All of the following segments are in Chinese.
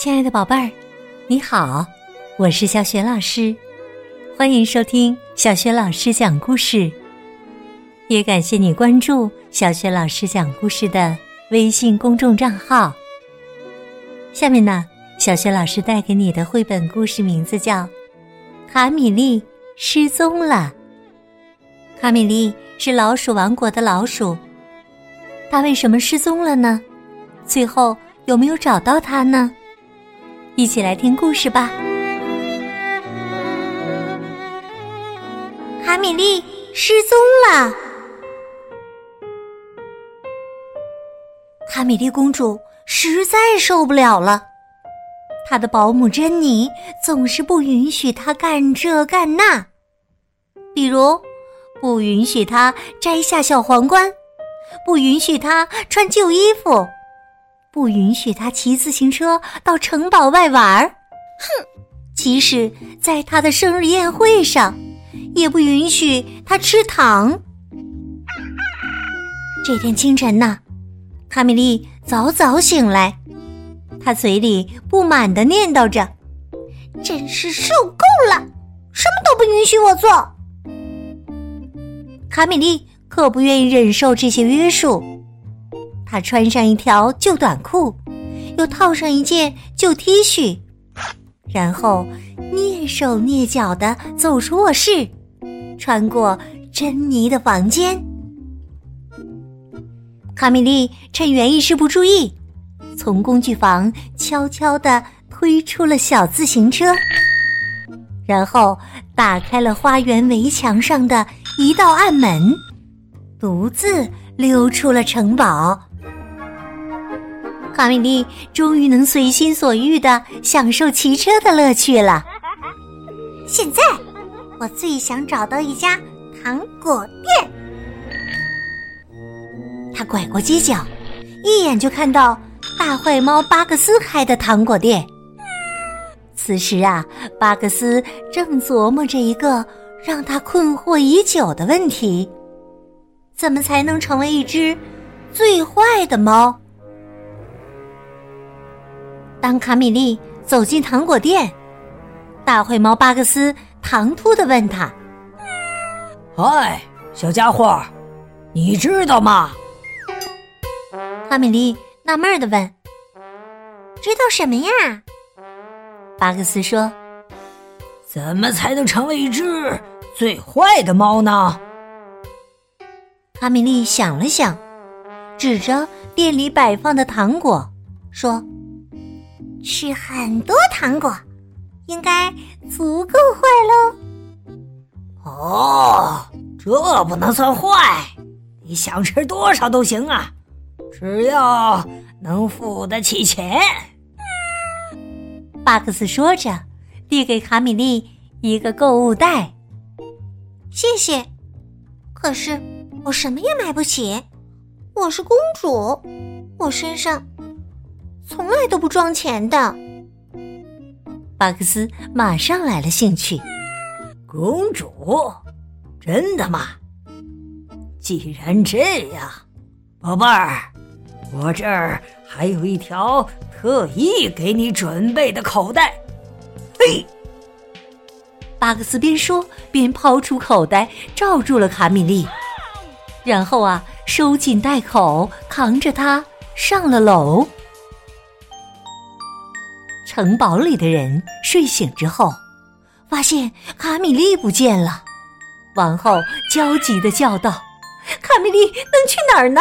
亲爱的宝贝儿，你好，我是小雪老师，欢迎收听小雪老师讲故事。也感谢你关注小雪老师讲故事的微信公众账号。下面呢，小雪老师带给你的绘本故事名字叫《卡米莉失踪了》。卡米丽是老鼠王国的老鼠，它为什么失踪了呢？最后有没有找到它呢？一起来听故事吧。卡米莉失踪了。卡米莉公主实在受不了了，她的保姆珍妮总是不允许她干这干那，比如不允许她摘下小皇冠，不允许她穿旧衣服。不允许他骑自行车到城堡外玩儿，哼！即使在他的生日宴会上，也不允许他吃糖。这天清晨呢，卡米莉早早醒来，她嘴里不满的念叨着：“真是受够了，什么都不允许我做。”卡米莉可不愿意忍受这些约束。他穿上一条旧短裤，又套上一件旧 T 恤，然后蹑手蹑脚的走出卧室，穿过珍妮的房间。卡米丽趁园艺师不注意，从工具房悄悄的推出了小自行车，然后打开了花园围墙上的一道暗门，独自溜出了城堡。卡米莉终于能随心所欲的享受骑车的乐趣了。现在，我最想找到一家糖果店。他拐过街角，一眼就看到大坏猫巴克斯开的糖果店。此时啊，巴克斯正琢磨着一个让他困惑已久的问题：怎么才能成为一只最坏的猫？当卡米莉走进糖果店，大灰猫巴克斯唐突的问他：“嗨，小家伙，你知道吗？”卡米莉纳闷的问：“知道什么呀？”巴克斯说：“怎么才能成为一只最坏的猫呢？”卡米莉想了想，指着店里摆放的糖果说。吃很多糖果，应该足够坏喽。哦，这不能算坏，你想吃多少都行啊，只要能付得起钱。巴克斯说着，递给卡米莉一个购物袋。谢谢，可是我什么也买不起，我是公主，我身上。从来都不装钱的，巴克斯马上来了兴趣。公主，真的吗？既然这样，宝贝儿，我这儿还有一条特意给你准备的口袋。嘿，巴克斯边说边抛出口袋，罩住了卡米丽，然后啊，收紧袋口，扛着它上了楼。城堡里的人睡醒之后，发现卡米莉不见了。王后焦急的叫道：“卡米莉能去哪儿呢？”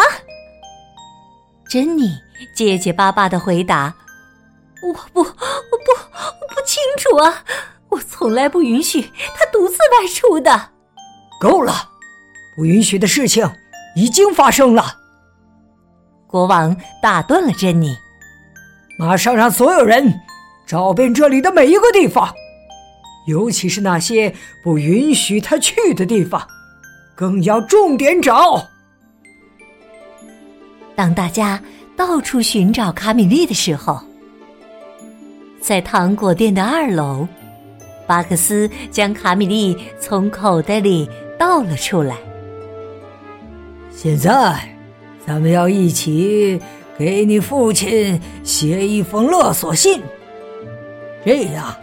珍妮结结巴巴的回答：“我不，我不，我不清楚啊！我从来不允许她独自外出的。”够了，不允许的事情已经发生了。国王打断了珍妮：“马上让所有人。”找遍这里的每一个地方，尤其是那些不允许他去的地方，更要重点找。当大家到处寻找卡米莉的时候，在糖果店的二楼，巴克斯将卡米莉从口袋里倒了出来。现在，咱们要一起给你父亲写一封勒索信。这样，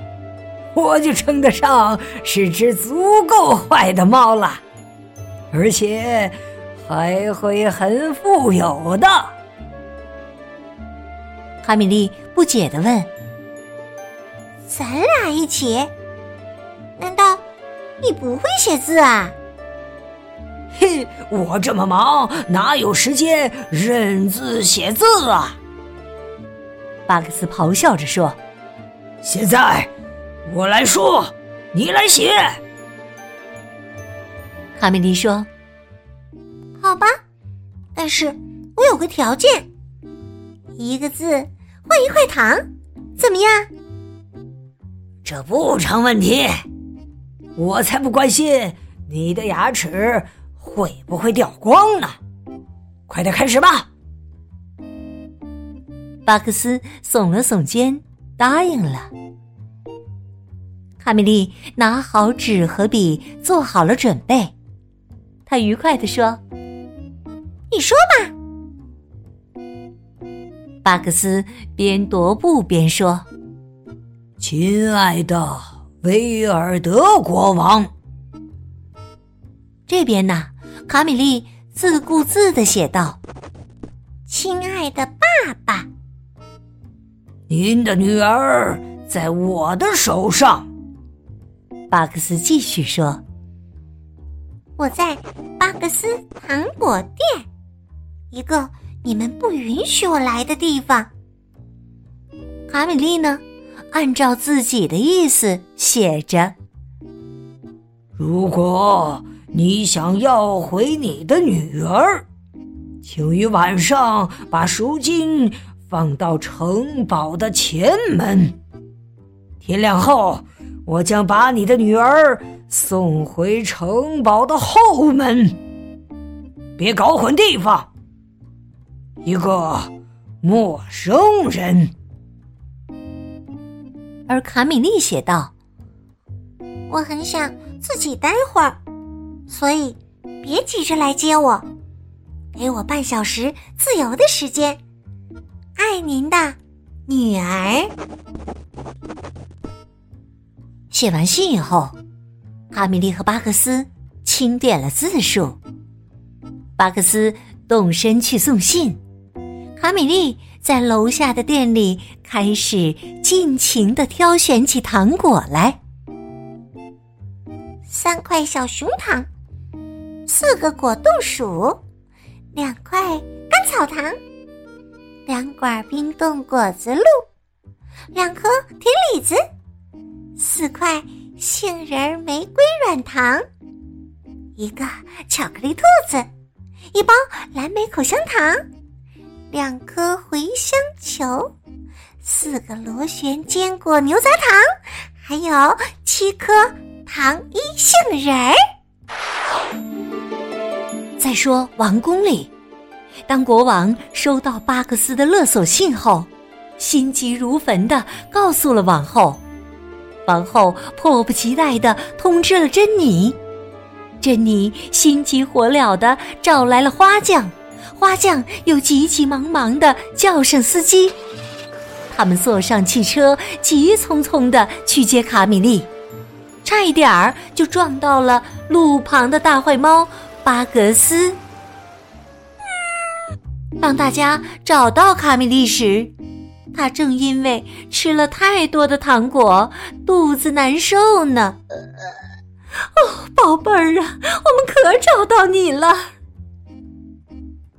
我就称得上是只足够坏的猫了，而且还会很富有的。哈米利不解的问：“咱俩一起？难道你不会写字啊？”嘿，我这么忙，哪有时间认字写字啊？巴克斯咆哮着说：“现在我来说，你来写。”卡梅利说：“好吧，但是我有个条件，一个字换一块糖，怎么样？”这不成问题，我才不关心你的牙齿。会不会掉光呢？快点开始吧！巴克斯耸了耸肩，答应了。卡米莉拿好纸和笔，做好了准备。他愉快地说：“你说吧。”巴克斯边踱步边说：“亲爱的威尔德国王，这边呢？”卡米莉自顾自的写道：“亲爱的爸爸，您的女儿在我的手上。”巴克斯继续说：“我在巴克斯糖果店，一个你们不允许我来的地方。”卡米莉呢，按照自己的意思写着：“如果。”你想要回你的女儿，请于晚上把赎金放到城堡的前门。天亮后，我将把你的女儿送回城堡的后门。别搞混地方。一个陌生人。而卡米莉写道：“我很想自己待会儿。”所以，别急着来接我，给我半小时自由的时间。爱您的女儿。写完信以后，卡米莉和巴克斯清点了字数。巴克斯动身去送信，卡米莉在楼下的店里开始尽情的挑选起糖果来。三块小熊糖。四个果冻薯，两块甘草糖，两管冰冻果子露，两颗甜李子，四块杏仁玫瑰软糖，一个巧克力兔子，一包蓝莓口香糖，两颗茴香球，四个螺旋坚果牛轧糖，还有七颗糖衣杏仁儿。再说王宫里，当国王收到巴克斯的勒索信后，心急如焚的告诉了王后。王后迫不及待的通知了珍妮，珍妮心急火燎的找来了花匠，花匠又急急忙忙的叫上司机，他们坐上汽车，急匆匆的去接卡米莉，差一点儿就撞到了路旁的大坏猫。巴格斯。当大家找到卡米莉时，他正因为吃了太多的糖果，肚子难受呢。哦，宝贝儿啊，我们可找到你了！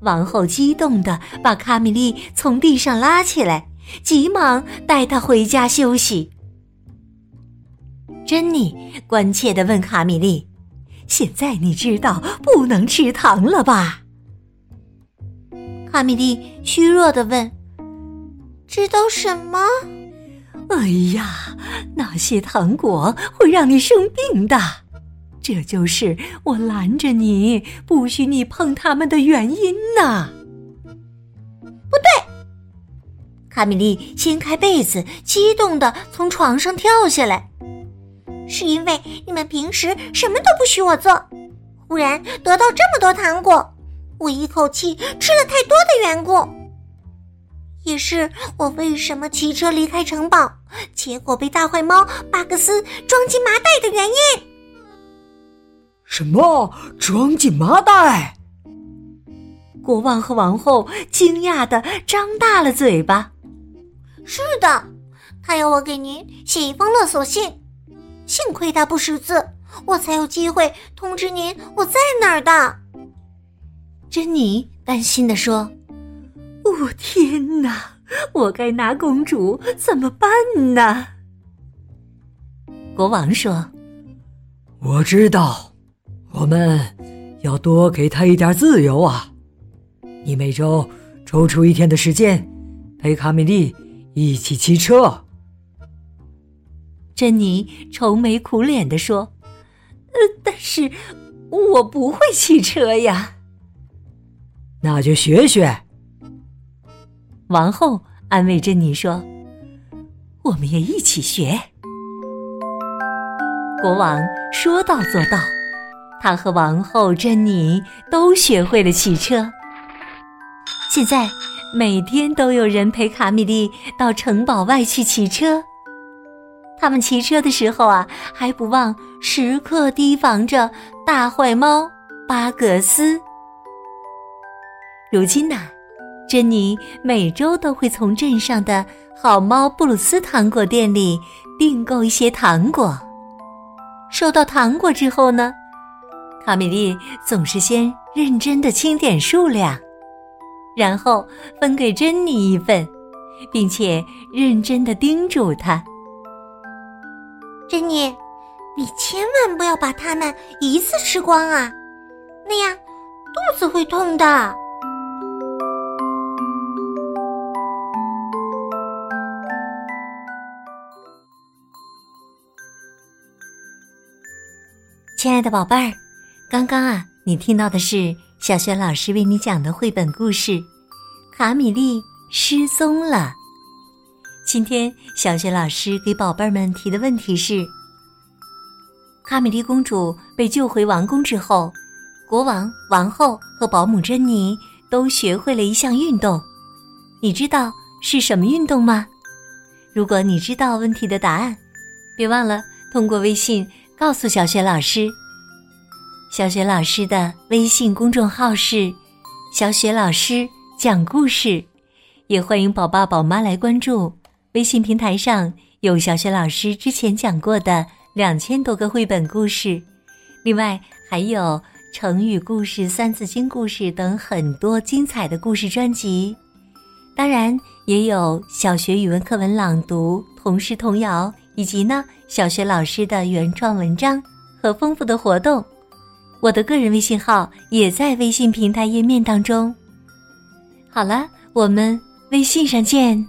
王后激动的把卡米莉从地上拉起来，急忙带她回家休息。珍妮关切的问卡米莉。现在你知道不能吃糖了吧？卡米莉虚弱的问：“知道什么？”“哎呀，那些糖果会让你生病的，这就是我拦着你不许你碰它们的原因呐。”“不对！”卡米莉掀开被子，激动的从床上跳下来。是因为你们平时什么都不许我做，忽然得到这么多糖果，我一口气吃了太多的缘故。也是我为什么骑车离开城堡，结果被大坏猫巴克斯装进麻袋的原因。什么？装进麻袋？国王和王后惊讶的张大了嘴巴。是的，他要我给您写一封勒索信。幸亏他不识字，我才有机会通知您我在哪儿的。珍妮担心的说：“哦，天哪！我该拿公主怎么办呢？”国王说：“我知道，我们要多给她一点自由啊。你每周抽出一天的时间，陪卡米莉一起骑车。”珍妮愁眉苦脸的说：“呃，但是我不会骑车呀。”那就学学。王后安慰珍妮说：“我们也一起学。”国王说到做到，他和王后珍妮都学会了骑车。现在每天都有人陪卡米莉到城堡外去骑车。他们骑车的时候啊，还不忘时刻提防着大坏猫巴格斯。如今呢，珍妮每周都会从镇上的好猫布鲁斯糖果店里订购一些糖果。收到糖果之后呢，卡米丽总是先认真的清点数量，然后分给珍妮一份，并且认真的叮嘱她。珍妮，你千万不要把它们一次吃光啊，那样肚子会痛的。亲爱的宝贝儿，刚刚啊，你听到的是小轩老师为你讲的绘本故事《卡米丽失踪了》。今天，小雪老师给宝贝儿们提的问题是：卡米莉公主被救回王宫之后，国王、王后和保姆珍妮都学会了一项运动，你知道是什么运动吗？如果你知道问题的答案，别忘了通过微信告诉小雪老师。小雪老师的微信公众号是“小雪老师讲故事”，也欢迎宝爸宝妈来关注。微信平台上有小雪老师之前讲过的两千多个绘本故事，另外还有成语故事、三字经故事等很多精彩的故事专辑。当然，也有小学语文课文朗读、童诗童谣，以及呢小学老师的原创文章和丰富的活动。我的个人微信号也在微信平台页面当中。好了，我们微信上见。